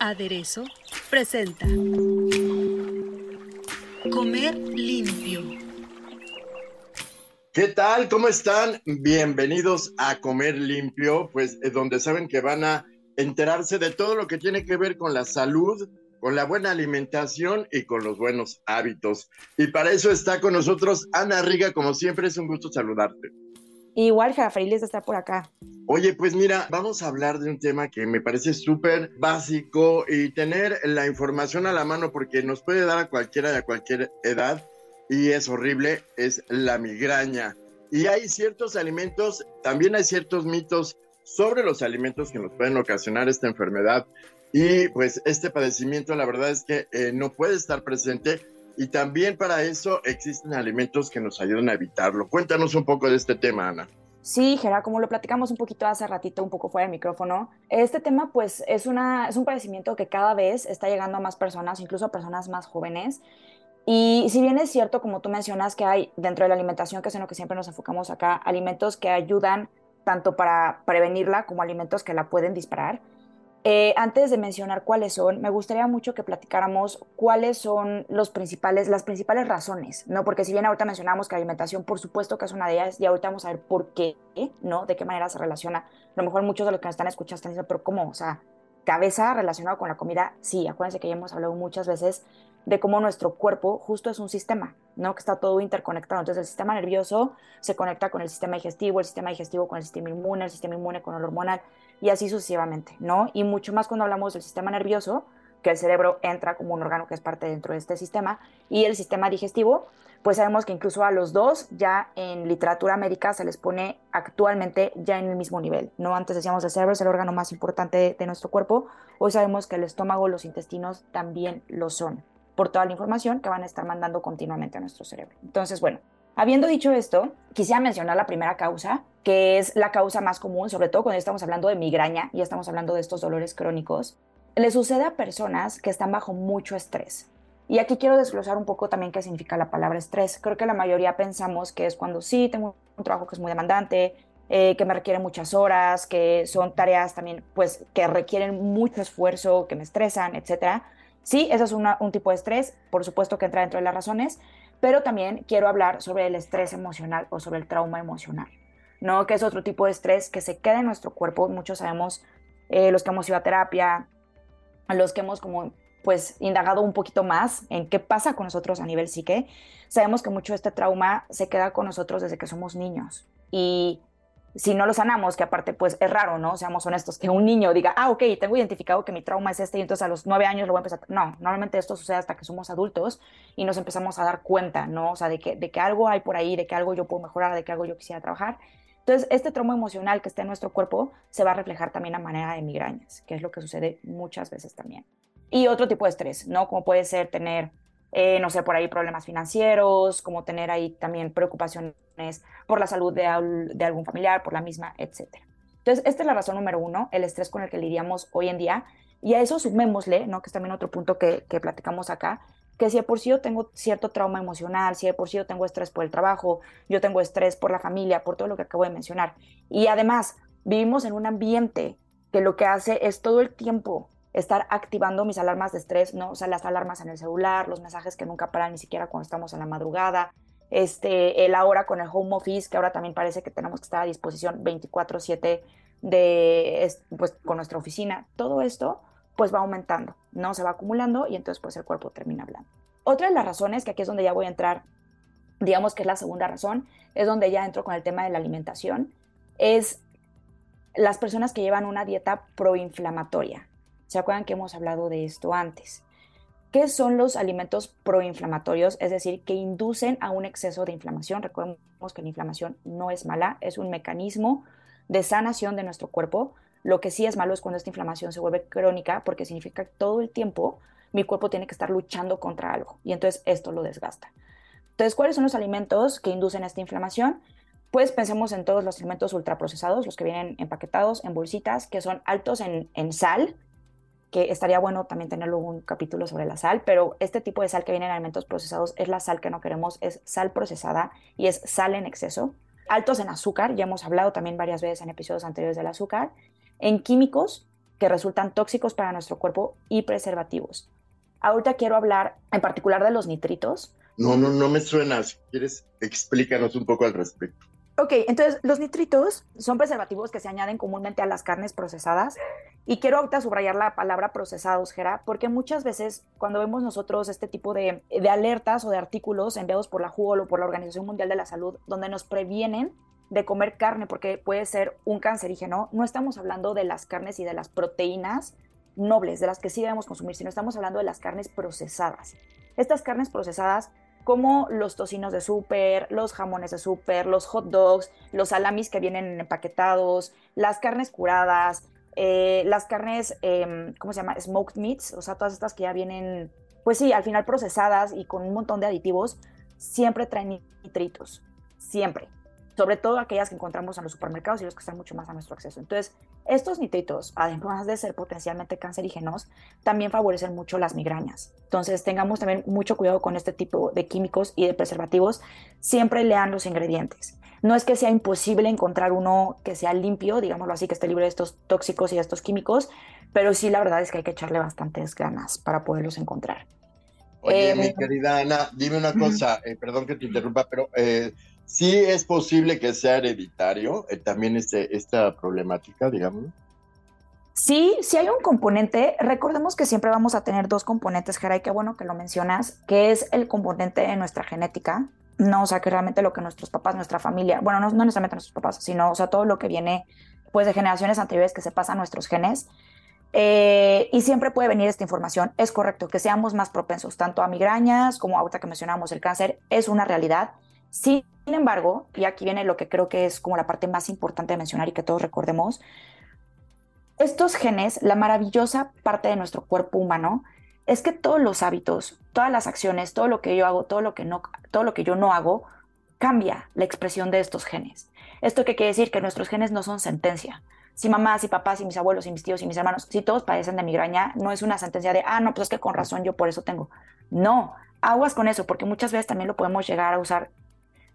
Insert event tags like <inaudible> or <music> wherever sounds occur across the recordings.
Aderezo presenta Comer limpio. ¿Qué tal? ¿Cómo están? Bienvenidos a Comer limpio, pues eh, donde saben que van a enterarse de todo lo que tiene que ver con la salud, con la buena alimentación y con los buenos hábitos. Y para eso está con nosotros Ana Riga, como siempre es un gusto saludarte. Igual, Jara, feliz de estar por acá. Oye, pues mira, vamos a hablar de un tema que me parece súper básico y tener la información a la mano porque nos puede dar a cualquiera de cualquier edad y es horrible, es la migraña. Y hay ciertos alimentos, también hay ciertos mitos sobre los alimentos que nos pueden ocasionar esta enfermedad. Y pues este padecimiento, la verdad es que eh, no puede estar presente y también para eso existen alimentos que nos ayudan a evitarlo. Cuéntanos un poco de este tema, Ana. Sí, Gera, como lo platicamos un poquito hace ratito, un poco fuera del micrófono, este tema pues es, una, es un padecimiento que cada vez está llegando a más personas, incluso a personas más jóvenes. Y si bien es cierto, como tú mencionas, que hay dentro de la alimentación, que es en lo que siempre nos enfocamos acá, alimentos que ayudan tanto para prevenirla como alimentos que la pueden disparar, eh, antes de mencionar cuáles son, me gustaría mucho que platicáramos cuáles son los principales, las principales razones, ¿no? Porque si bien ahorita mencionamos que la alimentación, por supuesto que es una de ellas, y ahorita vamos a ver por qué, ¿no? De qué manera se relaciona. A lo mejor muchos de los que nos están escuchando están diciendo, pero ¿cómo? O sea, cabeza relacionado con la comida, sí, acuérdense que ya hemos hablado muchas veces de cómo nuestro cuerpo justo es un sistema, ¿no? Que está todo interconectado. Entonces el sistema nervioso se conecta con el sistema digestivo, el sistema digestivo con el sistema inmune, el sistema inmune con el hormonal y así sucesivamente, ¿no? Y mucho más cuando hablamos del sistema nervioso, que el cerebro entra como un órgano que es parte dentro de este sistema, y el sistema digestivo, pues sabemos que incluso a los dos ya en literatura médica se les pone actualmente ya en el mismo nivel, ¿no? Antes decíamos el cerebro es el órgano más importante de nuestro cuerpo, hoy sabemos que el estómago, los intestinos también lo son, por toda la información que van a estar mandando continuamente a nuestro cerebro. Entonces, bueno, Habiendo dicho esto, quisiera mencionar la primera causa, que es la causa más común, sobre todo cuando estamos hablando de migraña y estamos hablando de estos dolores crónicos. Le sucede a personas que están bajo mucho estrés. Y aquí quiero desglosar un poco también qué significa la palabra estrés. Creo que la mayoría pensamos que es cuando sí, tengo un trabajo que es muy demandante, eh, que me requiere muchas horas, que son tareas también pues que requieren mucho esfuerzo, que me estresan, etc. Sí, eso es un tipo de estrés, por supuesto que entra dentro de las razones, pero también quiero hablar sobre el estrés emocional o sobre el trauma emocional, ¿no? Que es otro tipo de estrés que se queda en nuestro cuerpo. Muchos sabemos, eh, los que hemos ido a terapia, los que hemos como pues indagado un poquito más en qué pasa con nosotros a nivel psique, sabemos que mucho de este trauma se queda con nosotros desde que somos niños. Y si no lo sanamos, que aparte pues es raro, ¿no? Seamos honestos, que un niño diga, ah, ok, tengo identificado que mi trauma es este y entonces a los nueve años lo voy a empezar. No, normalmente esto sucede hasta que somos adultos y nos empezamos a dar cuenta, ¿no? O sea, de que, de que algo hay por ahí, de que algo yo puedo mejorar, de que algo yo quisiera trabajar. Entonces, este trauma emocional que está en nuestro cuerpo se va a reflejar también a manera de migrañas, que es lo que sucede muchas veces también. Y otro tipo de estrés, ¿no? Como puede ser tener eh, no sé, por ahí problemas financieros, como tener ahí también preocupaciones por la salud de, algún familiar, por la misma, etc. Entonces, esta es la razón número uno, el estrés con el que lidiamos hoy en día. Y a eso sumémosle, ¿no? que es también otro punto que, que platicamos acá, que si de por sí yo tengo cierto trauma emocional, si de por sí yo tengo estrés por el trabajo, yo tengo estrés por la familia, por todo lo que acabo de mencionar. Y además, vivimos en un ambiente que lo que hace es todo el tiempo estar activando mis alarmas de estrés, ¿no? O sea, las alarmas en el celular, los mensajes que nunca paran ni siquiera cuando estamos en la madrugada, este, el ahora con el home office, que ahora también parece que tenemos que estar a disposición 24/7 de, pues, con nuestra oficina, todo esto pues va aumentando, ¿no? Se va acumulando y entonces pues el cuerpo termina hablando. Otra de las razones, que aquí es donde ya voy a entrar, digamos que es la segunda razón, es donde ya entro con el tema de la alimentación, es las personas que llevan una dieta proinflamatoria. ¿Se acuerdan que hemos hablado de esto antes? ¿Qué son los alimentos proinflamatorios? Es decir, que inducen a un exceso de inflamación. Recordemos que la inflamación no es mala, es un mecanismo de sanación de nuestro cuerpo, Lo que sí es malo es cuando esta inflamación se vuelve crónica porque significa que todo el tiempo mi cuerpo tiene que estar luchando contra algo y entonces esto lo desgasta. Entonces, ¿cuáles son los alimentos que inducen esta inflamación? Pues pensemos en todos los alimentos ultraprocesados, los que vienen empaquetados en bolsitas, que son altos en, en sal, que estaría bueno también tenerlo un capítulo sobre la sal, pero este tipo de sal que viene en alimentos procesados es la sal que no queremos, es sal procesada y es sal en exceso. Altos en azúcar, ya hemos hablado también varias veces en episodios anteriores del azúcar, en químicos que resultan tóxicos para nuestro cuerpo y preservativos. Ahorita quiero hablar en particular de los nitritos. No, no, no me suena. Si quieres, explícanos un poco al respecto. Ok, entonces los nitritos son preservativos que se añaden comúnmente a las carnes procesadas. Y quiero subrayar la palabra procesados, Gera, porque muchas veces cuando vemos nosotros este tipo de, de alertas o de artículos enviados por la JUOL o por la Organización Mundial de la Salud, donde nos previenen de comer carne porque puede ser un cancerígeno, no estamos hablando de las carnes y de las proteínas nobles, de las que sí debemos consumir, sino estamos hablando de las carnes procesadas. Estas carnes procesadas como los tocinos de súper, los jamones de súper, los hot dogs, los salamis que vienen empaquetados, las carnes curadas, eh, las carnes, eh, ¿cómo se llama? Smoked meats, o sea, todas estas que ya vienen, pues sí, al final procesadas y con un montón de aditivos, siempre traen nitritos, siempre sobre todo aquellas que encontramos en los supermercados y los que están mucho más a nuestro acceso. Entonces, estos nitritos, además de ser potencialmente cancerígenos, también favorecen mucho las migrañas. Entonces, tengamos también mucho cuidado con este tipo de químicos y de preservativos. Siempre lean los ingredientes. No es que sea imposible encontrar uno que sea limpio, digámoslo así, que esté libre de estos tóxicos y de estos químicos, pero sí la verdad es que hay que echarle bastantes ganas para poderlos encontrar. Oye, mi em, querida Ana, dime una cosa, eh, perdón que te interrumpa, pero eh, sí es posible que sea hereditario eh, también este, esta problemática, digamos. Sí, sí hay un componente. Recordemos que siempre vamos a tener dos componentes, Geray, qué bueno que lo mencionas, que es el componente de nuestra genética. No, o sea, que realmente lo que nuestros papás, nuestra familia, bueno, no, no necesariamente nuestros papás, sino, o sea, todo lo que viene, pues, de generaciones anteriores que se pasa a nuestros genes. Eh, y siempre puede venir esta información. Es correcto que seamos más propensos tanto a migrañas como ahorita que mencionamos el cáncer, es una realidad. Sin embargo, y aquí viene lo que creo que es como la parte más importante de mencionar y que todos recordemos, estos genes, la maravillosa parte de nuestro cuerpo humano, es que todos los hábitos, todas las acciones, todo lo que yo hago, todo lo que no, todo lo que yo no hago, cambia la expresión de estos genes. ¿Esto qué quiere decir? Que nuestros genes no son sentencia. Si mamás y papás y mis abuelos y mis tíos y mis hermanos, si todos padecen de migraña, no es una sentencia de, ah, no, pues es que con razón yo por eso tengo. No, aguas con eso, porque muchas veces también lo podemos llegar a usar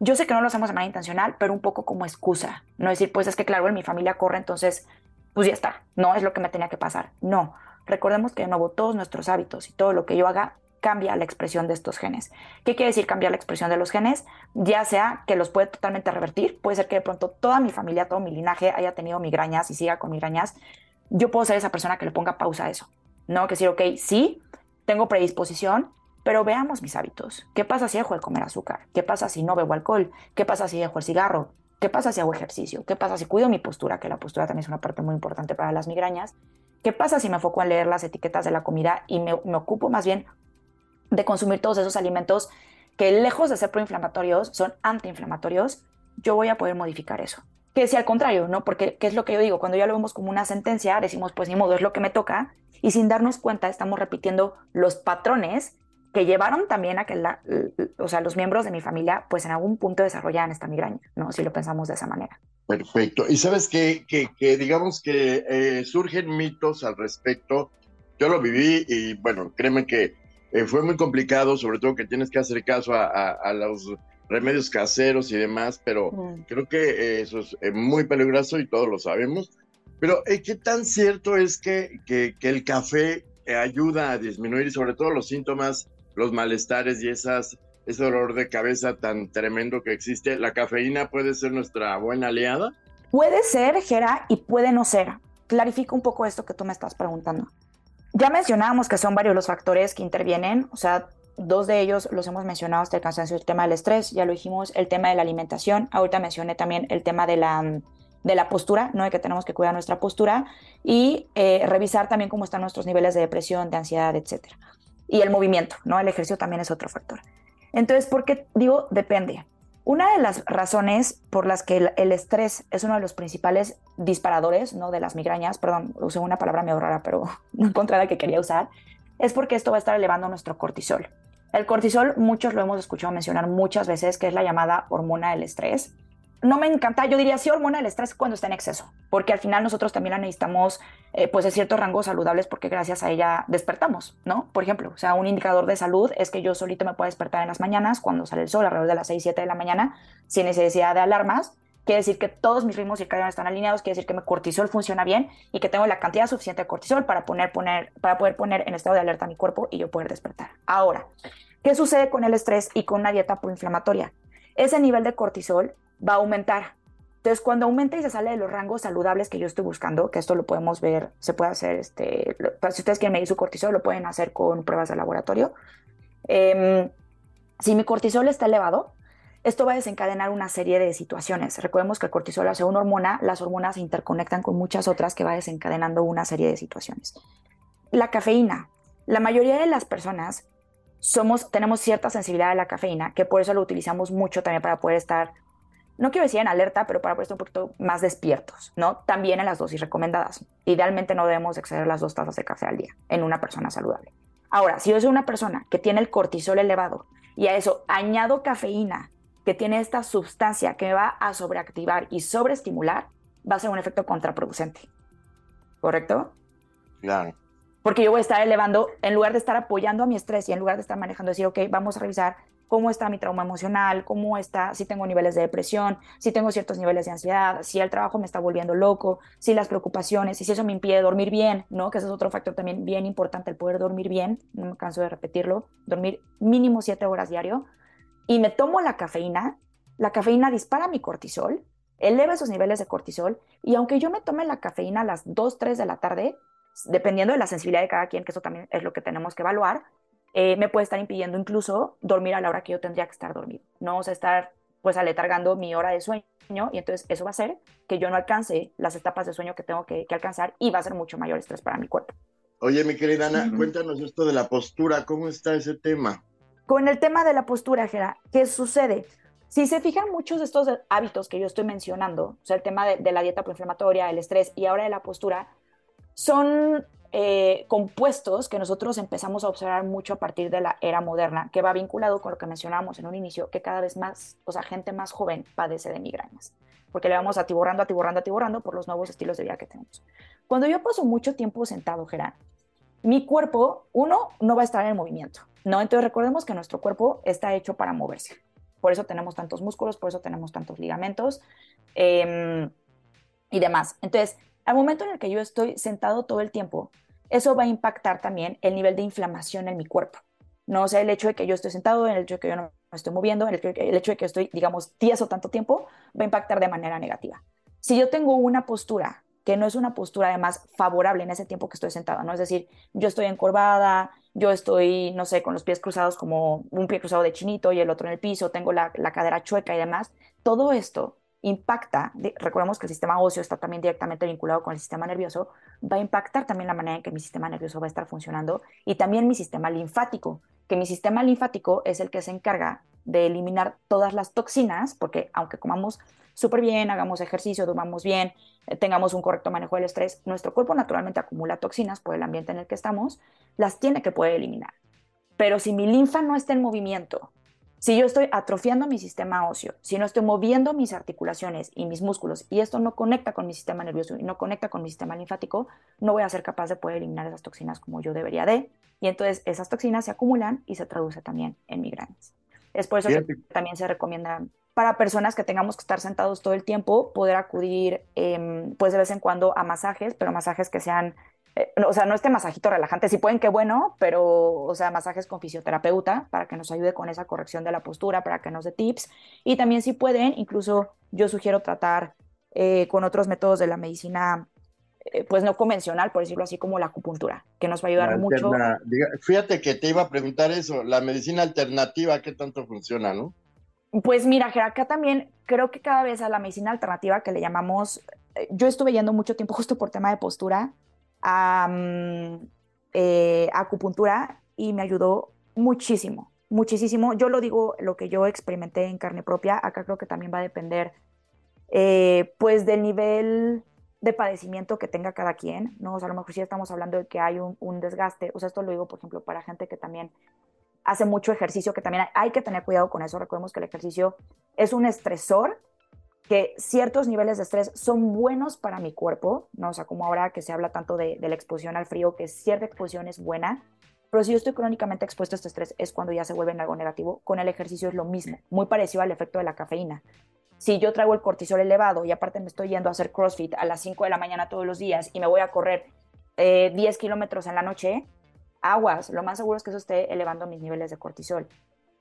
yo sé que no lo hacemos de manera intencional, pero un poco como excusa. No decir, pues es que claro, en mi familia corre, entonces, pues ya está, no es lo que me tenía que pasar. No, recordemos que de nuevo todos nuestros hábitos y todo lo que yo haga cambia la expresión de estos genes. ¿Qué quiere decir cambiar la expresión de los genes? Ya sea que los puede totalmente revertir, puede ser que de pronto toda mi familia, todo mi linaje haya tenido migrañas y siga con migrañas. Yo puedo ser esa persona que le ponga pausa a eso. No, que decir, ok, sí, tengo predisposición, pero veamos mis hábitos. ¿Qué pasa si dejo de comer azúcar? ¿Qué pasa si no bebo alcohol? ¿Qué pasa si dejo el cigarro? ¿Qué pasa si hago ejercicio? ¿Qué pasa si cuido mi postura? Que la postura también es una parte muy importante para las migrañas. ¿Qué pasa si me enfoco en leer las etiquetas de la comida y me, ocupo más bien de consumir todos esos alimentos que lejos de ser proinflamatorios son antiinflamatorios? Yo voy a poder modificar eso. Que si al contrario, ¿no? Porque, ¿qué es lo que yo digo? Cuando ya lo vemos como una sentencia, decimos, pues ni modo, es lo que me toca, y sin darnos cuenta estamos repitiendo los patrones que llevaron también a que la, o sea, los miembros de mi familia, pues en algún punto desarrollaran esta migraña, ¿no? Si lo pensamos de esa manera. Perfecto. Y sabes que, que, digamos que eh, surgen mitos al respecto. Yo lo viví y bueno, créeme que eh, fue muy complicado, sobre todo que tienes que hacer caso a, a, los remedios caseros y demás, pero creo que eh, eso es muy peligroso y todos lo sabemos. Pero ¿qué tan cierto es que, que, que el café ayuda a disminuir sobre todo los síntomas los malestares y esas, ese dolor de cabeza tan tremendo que existe, ¿la cafeína puede ser nuestra buena aliada? Puede ser, Gera, y puede no ser. Clarifica un poco esto que tú me estás preguntando. Ya mencionábamos que son varios los factores que intervienen, o sea, dos de ellos los hemos mencionado hasta el cansancio, el tema del estrés, ya lo dijimos, el tema de la alimentación, ahorita mencioné también el tema de la, de la postura, ¿no? De que tenemos que cuidar nuestra postura y eh, revisar también cómo están nuestros niveles de depresión, de ansiedad, etcétera y el movimiento, ¿no? El ejercicio también es otro factor. Entonces, ¿por qué digo depende? Una de las razones por las que el, estrés es uno de los principales disparadores, no de las migrañas, perdón, usé una palabra medio rara, pero <laughs> no encontré la que quería usar, es porque esto va a estar elevando nuestro cortisol. El cortisol, muchos lo hemos escuchado mencionar muchas veces, que es la llamada hormona del estrés no me encanta, yo diría sí hormona del estrés cuando está en exceso, porque al final nosotros también la necesitamos eh, pues de ciertos rangos saludables porque gracias a ella despertamos, ¿no? Por ejemplo, o sea, un indicador de salud es que yo solito me puedo despertar en las mañanas cuando sale el sol alrededor de las 6, 7 de la mañana sin necesidad de alarmas, quiere decir que todos mis ritmos circadianos están alineados, quiere decir que mi cortisol funciona bien y que tengo la cantidad suficiente de cortisol para, poner, poner, para poder poner en estado de alerta a mi cuerpo y yo poder despertar. Ahora, ¿qué sucede con el estrés y con una dieta proinflamatoria? Ese nivel de cortisol va a aumentar. Entonces, cuando aumenta y se sale de los rangos saludables que yo estoy buscando, que esto lo podemos ver, se puede hacer, este, si ustedes quieren medir su cortisol, lo pueden hacer con pruebas de laboratorio. Em, si mi cortisol está elevado, esto va a desencadenar una serie de situaciones. Recordemos que el cortisol hace una hormona, las hormonas se interconectan con muchas otras que va desencadenando una serie de situaciones. La cafeína. La mayoría de las personas somos, tenemos cierta sensibilidad a la cafeína, que por eso lo utilizamos mucho también para poder estar no quiero decir en alerta, pero para estar un poquito más despiertos, ¿no? También en las dosis recomendadas. Idealmente no debemos exceder las dos tazas de café al día en una persona saludable. Ahora, si yo soy una persona que tiene el cortisol elevado y a eso añado cafeína, que tiene esta sustancia que me va a sobreactivar y sobreestimular, va a ser un efecto contraproducente. ¿Correcto? Claro. Porque yo voy a estar elevando, en lugar de estar apoyando a mi estrés y en lugar de estar manejando, decir, ok, vamos a revisar cómo está mi trauma emocional, cómo está, si tengo niveles de depresión, si tengo ciertos niveles de ansiedad, si el trabajo me está volviendo loco, si las preocupaciones, y si eso me impide dormir bien, ¿no? Que ese es otro factor también bien importante, el poder dormir bien, no me canso de repetirlo, dormir mínimo siete horas diario, y me tomo la cafeína, la cafeína dispara mi cortisol, eleva esos niveles de cortisol, y aunque yo me tome la cafeína a las 2, 3 de la tarde, dependiendo de la sensibilidad de cada quien, que eso también es lo que tenemos que evaluar, eh, me puede estar impidiendo incluso dormir a la hora que yo tendría que estar dormido, no o sea, estar pues aletargando mi hora de sueño y entonces eso va a hacer que yo no alcance las etapas de sueño que tengo que, alcanzar y va a ser mucho mayor estrés para mi cuerpo. Oye, mi querida Ana, cuéntanos esto de la postura, ¿cómo está ese tema? Con el tema de la postura, Gera, ¿qué sucede? Si se fijan muchos de estos hábitos que yo estoy mencionando, o sea, el tema de, de la dieta proinflamatoria, el estrés y ahora de la postura, son eh, compuestos que nosotros empezamos a observar mucho a partir de la era moderna, que va vinculado con lo que mencionábamos en un inicio, que cada vez más, o sea, gente más joven padece de migrañas, porque le vamos atiborrando, atiborrando, atiborrando por los nuevos estilos de vida que tenemos. Cuando yo paso mucho tiempo sentado, Gerard, mi cuerpo, uno, no va a estar en movimiento, ¿no? Entonces recordemos que nuestro cuerpo está hecho para moverse. Por eso tenemos tantos músculos, por eso tenemos tantos ligamentos em, y demás. Entonces, al momento en el que yo estoy sentado todo el tiempo, eso va a impactar también el nivel de inflamación en mi cuerpo. No o sea el hecho de que yo estoy sentado, el hecho de que yo no me estoy moviendo, el, hecho de que estoy, digamos, tieso tanto tiempo, va a impactar de manera negativa. Si yo tengo una postura que no es una postura además favorable en ese tiempo que estoy sentada, ¿no? Es decir, yo estoy encorvada, yo estoy, no sé, con los pies cruzados como un pie cruzado de chinito y el otro en el piso, tengo la, la cadera chueca y demás. Todo esto impacta, recordemos que el sistema óseo está también directamente vinculado con el sistema nervioso, va a impactar también la manera en que mi sistema nervioso va a estar funcionando y también mi sistema linfático, que mi sistema linfático es el que se encarga de eliminar todas las toxinas, porque aunque comamos súper bien, hagamos ejercicio, durmamos bien, eh, tengamos un correcto manejo del estrés, nuestro cuerpo naturalmente acumula toxinas por el ambiente en el que estamos, las tiene que poder eliminar. Pero si mi linfa no está en movimiento, si yo estoy atrofiando mi sistema óseo, si no estoy moviendo mis articulaciones y mis músculos y esto no conecta con mi sistema nervioso y no conecta con mi sistema linfático, no voy a ser capaz de poder eliminar esas toxinas como yo debería de. Y entonces esas toxinas se acumulan y se traduce también en migrañas. Es por eso que también se recomienda para personas que tengamos que estar sentados todo el tiempo, poder acudir em, pues de vez en cuando a masajes, pero masajes que sean eh, o sea, no este masajito relajante, si pueden, qué bueno, pero, o sea, masajes con fisioterapeuta para que nos ayude con esa corrección de la postura, para que nos dé tips. Y también si pueden, incluso yo sugiero tratar eh, con otros métodos de la medicina, eh, pues no convencional, por decirlo así, como la acupuntura, que nos va a ayudar mucho. Fíjate que te iba a preguntar eso, la medicina alternativa, ¿qué tanto funciona, no? Pues mira, acá también creo que cada vez a la medicina alternativa que le llamamos, yo estuve yendo mucho tiempo justo por tema de postura, a, mm, eh, acupuntura y me ayudó muchísimo, muchísimo. Yo lo digo, lo que yo experimenté en carne propia, acá creo que también va a depender eh, pues del nivel de padecimiento que tenga cada quien, ¿no? A lo mejor sí estamos hablando de que hay un, un desgaste, o sea, esto lo digo, por ejemplo, para gente que también hace mucho ejercicio, que también hay, que tener cuidado con eso. Recordemos que el ejercicio es un estresor, que ciertos niveles de estrés son buenos para mi cuerpo, ¿no? O sea, como ahora que se habla tanto de, la exposición al frío, que cierta exposición es buena, pero si yo estoy crónicamente expuesto a este estrés es cuando ya se vuelve en algo negativo. Con el ejercicio es lo mismo, muy parecido al efecto de la cafeína. Si yo traigo el cortisol elevado y aparte me estoy yendo a hacer CrossFit a las 5 de la mañana todos los días y me voy a correr 10 eh, kilómetros en la noche, aguas, lo más seguro es que eso esté elevando mis niveles de cortisol.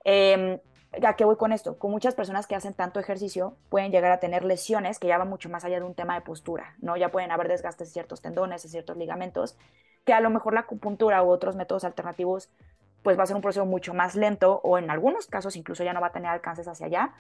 Eh, ¿A qué voy con esto? Con muchas personas que hacen tanto ejercicio pueden llegar a tener lesiones que ya van mucho más allá de un tema de postura, ¿no? Ya pueden haber desgastes de ciertos tendones, de ciertos ligamentos, que a lo mejor la acupuntura u otros métodos alternativos pues va a ser un proceso mucho más lento o en algunos casos incluso ya no va a tener alcances hacia allá.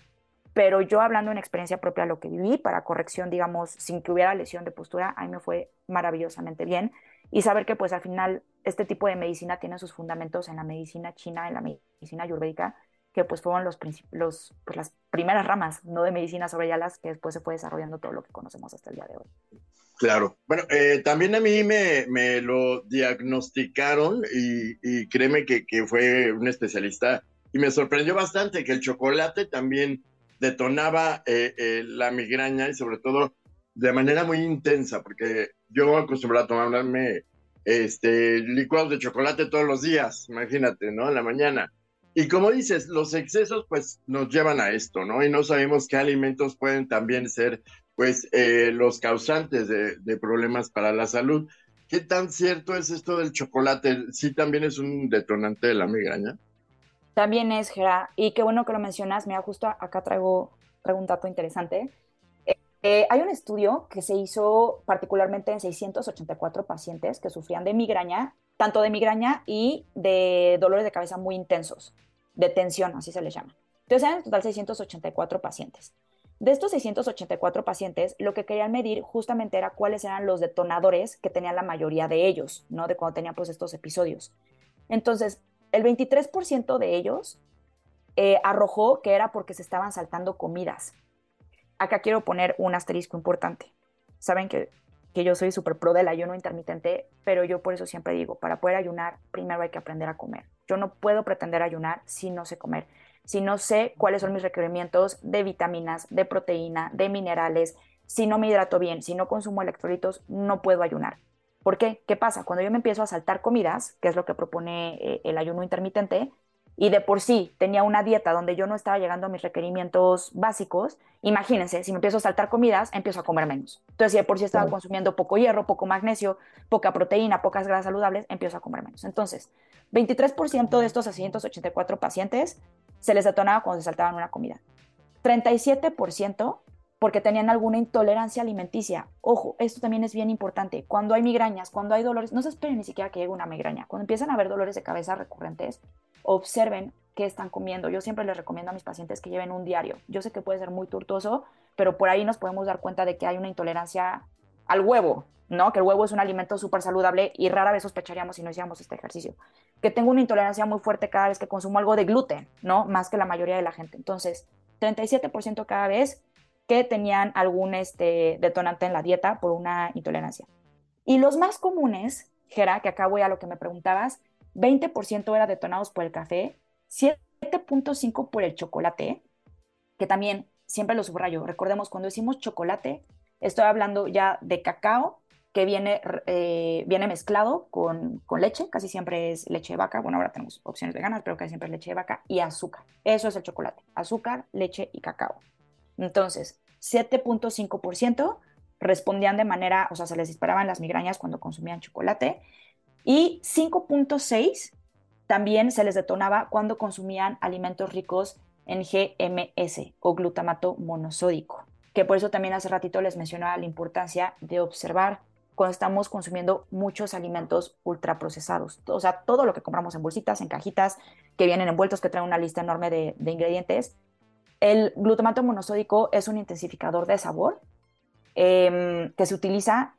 Pero yo hablando en experiencia propia, lo que viví para corrección, digamos, sin que hubiera lesión de postura, a mí me fue maravillosamente bien y saber que pues al final este tipo de medicina tiene sus fundamentos en la medicina china, en la medicina ayurvédica, que pues fueron los, los pues, las primeras ramas, no de medicina sobre ya las que después se fue desarrollando todo lo que conocemos hasta el día de hoy. Claro. Bueno, eh, también a mí me, me lo diagnosticaron y, y créeme que, que, fue un especialista y me sorprendió bastante que el chocolate también detonaba eh, eh, la migraña y sobre todo de manera muy intensa, porque yo acostumbrado a tomarme este, licuados de chocolate todos los días, imagínate, ¿no? En la mañana. Y como dices, los excesos pues nos llevan a esto, ¿no? Y no sabemos qué alimentos pueden también ser pues eh, los causantes de, de, problemas para la salud. ¿Qué tan cierto es esto del chocolate? ¿Sí también es un detonante de la migraña? También es, Gera, y qué bueno que lo mencionas. Mira, justo acá traigo, traigo un dato interesante. Eh, hay un estudio que se hizo particularmente en 684 pacientes que sufrían de migraña, tanto de migraña y de dolores de cabeza muy intensos, de tensión, así se les llama. Entonces, eran en total 684 pacientes. De estos 684 pacientes, lo que querían medir justamente era cuáles eran los detonadores que tenían la mayoría de ellos, ¿no? De cuando tenían pues estos episodios. Entonces, el 23% de ellos eh, arrojó que era porque se estaban saltando comidas acá quiero poner un asterisco importante. Saben que, que yo soy súper pro del ayuno intermitente, pero yo por eso siempre digo, para poder ayunar, primero hay que aprender a comer. Yo no puedo pretender ayunar si no sé comer, si no sé cuáles son mis requerimientos de vitaminas, de proteína, de minerales, si no me hidrato bien, si no consumo electrolitos, no puedo ayunar. ¿Por qué? ¿Qué pasa? Cuando yo me empiezo a saltar comidas, que es lo que propone eh, el ayuno intermitente, y de por sí tenía una dieta donde yo no estaba llegando a mis requerimientos básicos, imagínense, si me empiezo a saltar comidas, empiezo a comer menos. Entonces, si de por sí estaba consumiendo poco hierro, poco magnesio, poca proteína, pocas grasas saludables, empiezo a comer menos. Entonces, 23% de estos 684 pacientes se les detonaba cuando se saltaban una comida. 37% porque tenían alguna intolerancia alimenticia. Ojo, esto también es bien importante. Cuando hay migrañas, cuando hay dolores, no se esperen ni siquiera que llegue una migraña. Cuando empiezan a haber dolores de cabeza recurrentes, observen qué están comiendo. Yo siempre les recomiendo a mis pacientes que lleven un diario. Yo sé que puede ser muy tortuoso, pero por ahí nos podemos dar cuenta de que hay una intolerancia al huevo, ¿no? Que el huevo es un alimento súper saludable y rara vez sospecharíamos si no hiciéramos este ejercicio. Que tengo una intolerancia muy fuerte cada vez que consumo algo de gluten, ¿no? Más que la mayoría de la gente. Entonces, 37% cada vez que tenían algún este, detonante en la dieta por una intolerancia. Y los más comunes, Gera, que acá voy a lo que me preguntabas, 20% era detonados por el café, 7.5% por el chocolate, que también siempre lo subrayo. Recordemos, cuando decimos chocolate, estoy hablando ya de cacao que viene, eh, viene mezclado con, con, leche, casi siempre es leche de vaca, bueno, ahora tenemos opciones veganas, pero casi siempre es leche de vaca y azúcar. Eso es el chocolate, azúcar, leche y cacao. Entonces, 7.5% respondían de manera, o sea, se les disparaban las migrañas cuando consumían chocolate y 5.6 también se les detonaba cuando consumían alimentos ricos en GMS o glutamato monosódico, que por eso también hace ratito les mencionaba la importancia de observar cuando estamos consumiendo muchos alimentos ultraprocesados. O sea, todo lo que compramos en bolsitas, en cajitas, que vienen envueltos, que traen una lista enorme de, ingredientes, el glutamato monosódico es un intensificador de sabor em, que se utiliza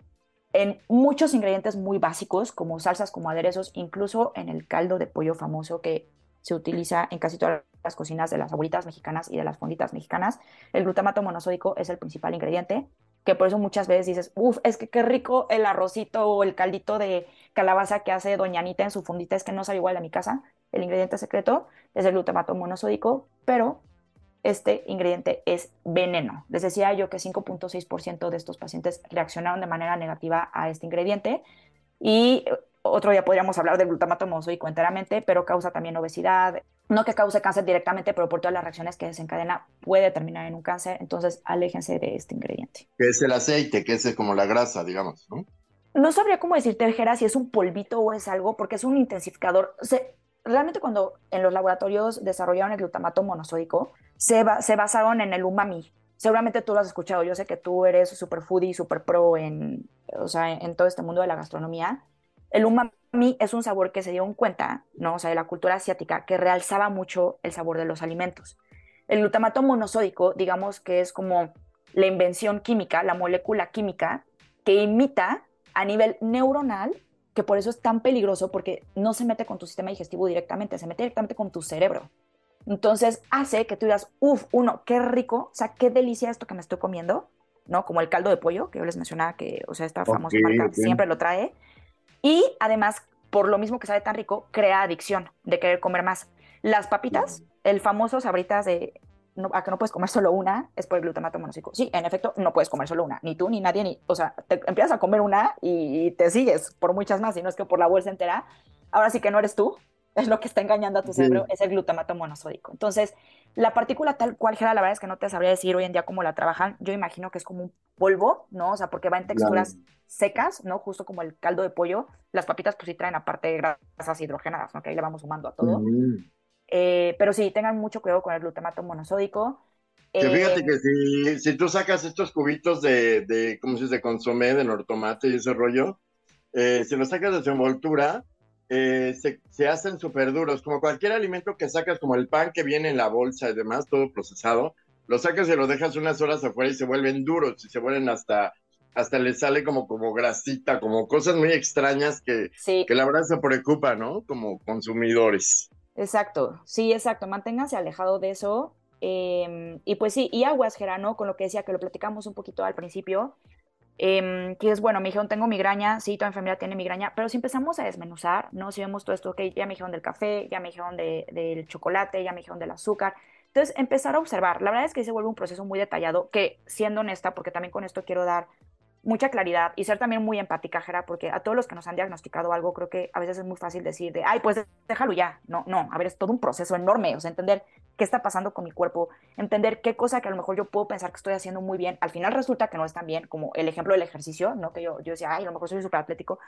en muchos ingredientes muy básicos, como salsas, como aderezos, incluso en el caldo de pollo famoso que se utiliza en casi todas las cocinas de las abuelitas mexicanas y de las fonditas mexicanas. El glutamato monosódico es el principal ingrediente, que por eso muchas veces dices, uff, es que qué rico el arrocito o el caldito de calabaza que hace Doña Anita en su fondita, es que no sabe igual a mi casa. El ingrediente secreto es el glutamato monosódico, pero este ingrediente es veneno. Les decía yo que 5.6% de estos pacientes reaccionaron de manera negativa a este ingrediente y otro día podríamos hablar del glutamato monosódico enteramente, pero causa también obesidad, no que cause cáncer directamente, pero por todas las reacciones que desencadena puede terminar en un cáncer, entonces aléjense de este ingrediente. Que es el aceite, que es como la grasa, digamos, ¿no? No sabría cómo decirte, Jera, si es un polvito o es algo, porque es un intensificador. Se, realmente cuando en los laboratorios desarrollaron el glutamato monosódico, se, basaron en el umami. Seguramente tú lo has escuchado, yo sé que tú eres super foodie, super pro en, o sea, en todo este mundo de la gastronomía el umami es un sabor que se dio en cuenta, ¿no? O sea, de la cultura asiática, que realzaba mucho el sabor de los alimentos. El glutamato monosódico, digamos que es como la invención química, la molécula química que imita a nivel neuronal, que por eso es tan peligroso porque no se mete con tu sistema digestivo directamente, se mete directamente con tu cerebro. Entonces hace que tú digas, uff, uno, qué rico, o sea, qué delicia esto que me estoy comiendo, ¿no? Como el caldo de pollo, que yo les mencionaba que, o sea, esta famosa marca siempre lo trae. Y además, por lo mismo que sabe tan rico, crea adicción de querer comer más. Las papitas, el famoso sabritas de a que no puedes comer solo una, es por el glutamato monosódico. Sí, en efecto, no puedes comer solo una, ni tú ni nadie, ni, o sea, te empiezas a comer una y te sigues por muchas más, y no es que por la bolsa entera. Ahora sí que no eres tú, es lo que está engañando a tu cerebro, es el glutamato monosódico. Entonces, la partícula tal cual, Gera, la verdad es que no te sabría decir hoy en día cómo la trabajan. Yo imagino que es como un polvo, ¿no? O sea, porque va en texturas secas, ¿no? Justo como el caldo de pollo. Las papitas, pues sí traen aparte grasas hidrogenadas, ¿no? Que ahí le vamos sumando a todo. Eh, pero sí, tengan mucho cuidado con el glutamato monosódico. Que fíjate eh, que si, si, tú sacas estos cubitos de, de ¿cómo se dice?, de consomé, de nortomate y ese rollo, eh, si los sacas de su envoltura, se, se, hacen súper duros, como cualquier alimento que sacas, como el pan que viene en la bolsa y demás, todo procesado, lo sacas y lo dejas unas horas afuera y se vuelven duros y se vuelven hasta hasta le sale como, como grasita, como cosas muy extrañas que, que la verdad se preocupa, ¿no? Como consumidores. Exacto, sí, exacto, manténganse alejado de eso. Em, y pues sí, y aguas, Gerano, con lo que decía, que lo platicamos un poquito al principio, eh, que es, bueno, me dijeron, tengo migraña, sí, toda enfermedad tiene migraña, pero si empezamos a desmenuzar, ¿no? Si vemos todo esto, ok, ya me dijeron del café, ya me dijeron de, del chocolate, ya me dijeron del azúcar, entonces empezar a observar, la verdad es que se vuelve un proceso muy detallado, que siendo honesta, porque también con esto quiero dar mucha claridad y ser también muy empática, Jera, porque a todos los que nos han diagnosticado algo, creo que a veces es muy fácil decir de, ay, pues déjalo ya. No, no, a ver, es todo un proceso enorme, o sea, entender qué está pasando con mi cuerpo, entender qué cosa que a lo mejor yo puedo pensar que estoy haciendo muy bien, al final resulta que no es tan bien, como el ejemplo del ejercicio, ¿no? Que yo, yo decía, ay, a lo mejor soy súper atlético.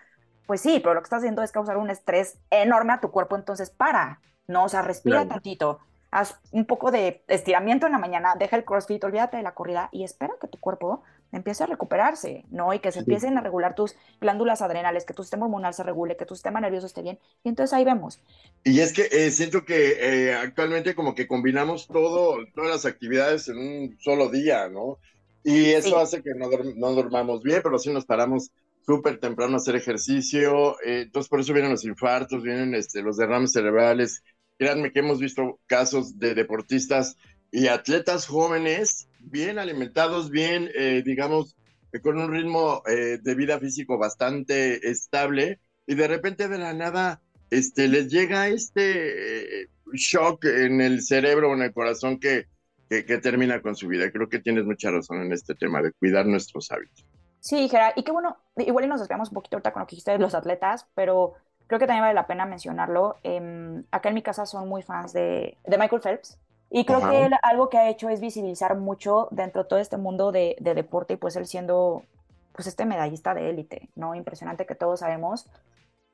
Pues sí, pero lo que estás haciendo es causar un estrés enorme a tu cuerpo, entonces para, ¿no? O sea, respira tantito, haz un poco de estiramiento en la mañana, deja el crossfit, olvídate de la corrida y espera que tu cuerpo empiece a recuperarse, ¿no? Y que se empiecen a regular tus glándulas adrenales, que tu sistema hormonal se regule, que tu sistema nervioso esté bien. Y entonces ahí vemos. Y es que eh, siento que eh, actualmente como que combinamos todo, todas las actividades en un solo día, ¿no? Y eso hace que no, no dormamos bien, pero sí nos paramos súper temprano a hacer ejercicio. Eh, entonces por eso vienen los infartos, vienen este, los derrames cerebrales, Créanme que hemos visto casos de deportistas y atletas jóvenes bien alimentados, bien, eh, digamos, con un ritmo eh, de vida físico bastante estable y de repente de la nada este, les llega este eh, shock en el cerebro o en el corazón que, que, termina con su vida. Creo que tienes mucha razón en este tema de cuidar nuestros hábitos. Sí, Gerard, y qué bueno, igual nos desviamos un poquito ahorita con lo que dijiste de los atletas, pero creo que también vale la pena mencionarlo. Eh, acá en mi casa son muy fans de, de Michael Phelps. Y creo que algo que ha hecho es visibilizar mucho dentro de todo este mundo de, de, deporte y pues él siendo pues este medallista de élite, ¿no? Impresionante que todos sabemos.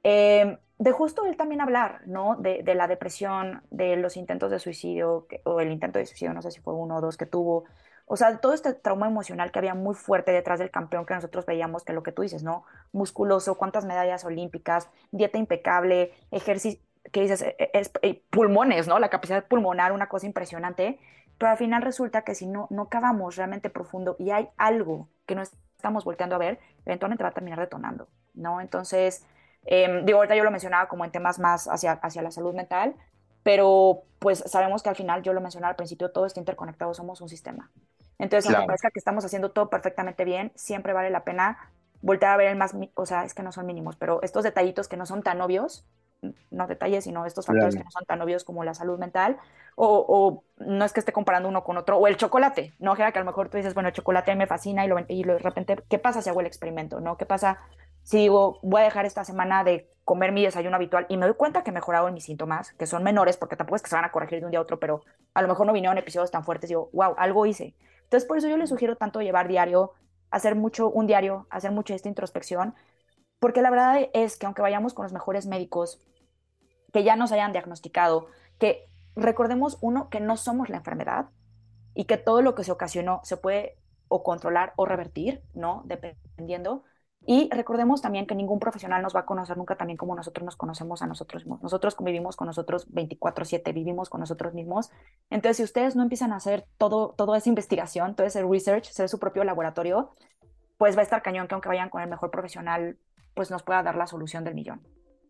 Eh, de justo él también hablar, ¿no? De, de, la depresión, de los intentos de suicidio, o el intento de suicidio, no sé si fue uno o dos que tuvo, o sea, todo este trauma emocional que había muy fuerte detrás del campeón que nosotros veíamos, que lo que tú dices, ¿no? Musculoso, cuántas medallas olímpicas, dieta impecable, ejercicio, que dices, e, e, eh, pulmones, ¿no? La capacidad pulmonar, una cosa impresionante, pero al final resulta que si no, no cavamos realmente profundo y hay algo que no estamos volteando a ver, eventualmente va a terminar detonando, ¿no? Entonces, eh, digo, ahorita yo lo mencionaba como en temas más hacia, hacia la salud mental, pero pues sabemos que al final, yo lo mencioné al principio, todo está interconectado, somos un sistema. Entonces, aunque Claro. parezca que estamos haciendo todo perfectamente bien, siempre vale la pena voltear a ver el más, o sea, es que no son mínimos, pero estos detallitos que no son tan obvios, no detalles, sino estos factores Claro. que no son tan obvios como la salud mental, o, o no es que esté comparando uno con otro, o el chocolate, ¿no? Jera, que a lo mejor tú dices, bueno, el chocolate me fascina y, lo, y lo- de repente, ¿qué pasa si hago el experimento, no? ¿Qué pasa si digo, voy a dejar esta semana de comer mi desayuno habitual y me doy cuenta que he mejorado en mis síntomas, que son menores, porque tampoco es que se van a corregir de un día a otro, pero a lo mejor no vinieron episodios tan fuertes, digo, wow, algo hice. Entonces, por eso yo les sugiero tanto llevar diario, hacer mucho un diario, hacer mucho esta introspección, porque la verdad es que aunque vayamos con los mejores médicos, que ya nos hayan diagnosticado, que recordemos uno, que no somos la enfermedad y que todo lo que se ocasionó se puede o controlar o revertir, ¿no? Dependiendo. Y recordemos también que ningún profesional nos va a conocer nunca también como nosotros nos conocemos a nosotros mismos. Nosotros convivimos con nosotros 24/7, vivimos con nosotros mismos. Entonces, si ustedes no empiezan a hacer todo, toda esa investigación, todo ese research, ser su propio laboratorio, pues va a estar cañón que aunque vayan con el mejor profesional, pues nos pueda dar la solución del millón.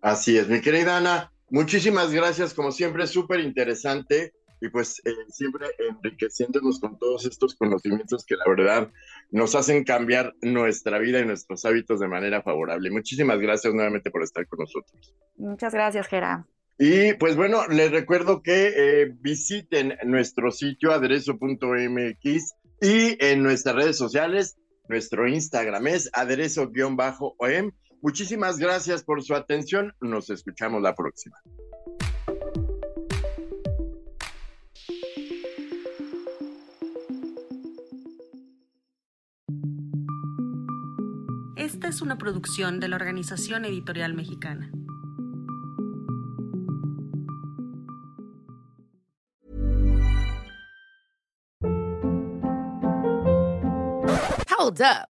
Así es, mi querida Ana, muchísimas gracias, como siempre, súper interesante y pues eh, siempre enriqueciéndonos con todos estos conocimientos que la verdad nos hacen cambiar nuestra vida y nuestros hábitos de manera favorable. Muchísimas gracias nuevamente por estar con nosotros. Muchas gracias, Gera. Y pues bueno, les recuerdo que eh, visiten nuestro sitio aderezo.mx y en nuestras redes sociales, nuestro Instagram es aderezo-om. Muchísimas gracias por su atención. Nos escuchamos la próxima. Esta es una producción de la Organización Editorial Mexicana. Hold up.